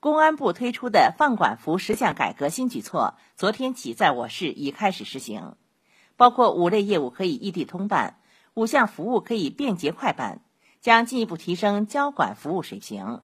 公安部推出的放管服十项改革新举措昨天起在我市已开始实行。包括五类业务可以异地通办五项服务可以便捷快办将进一步提升交管服务水平。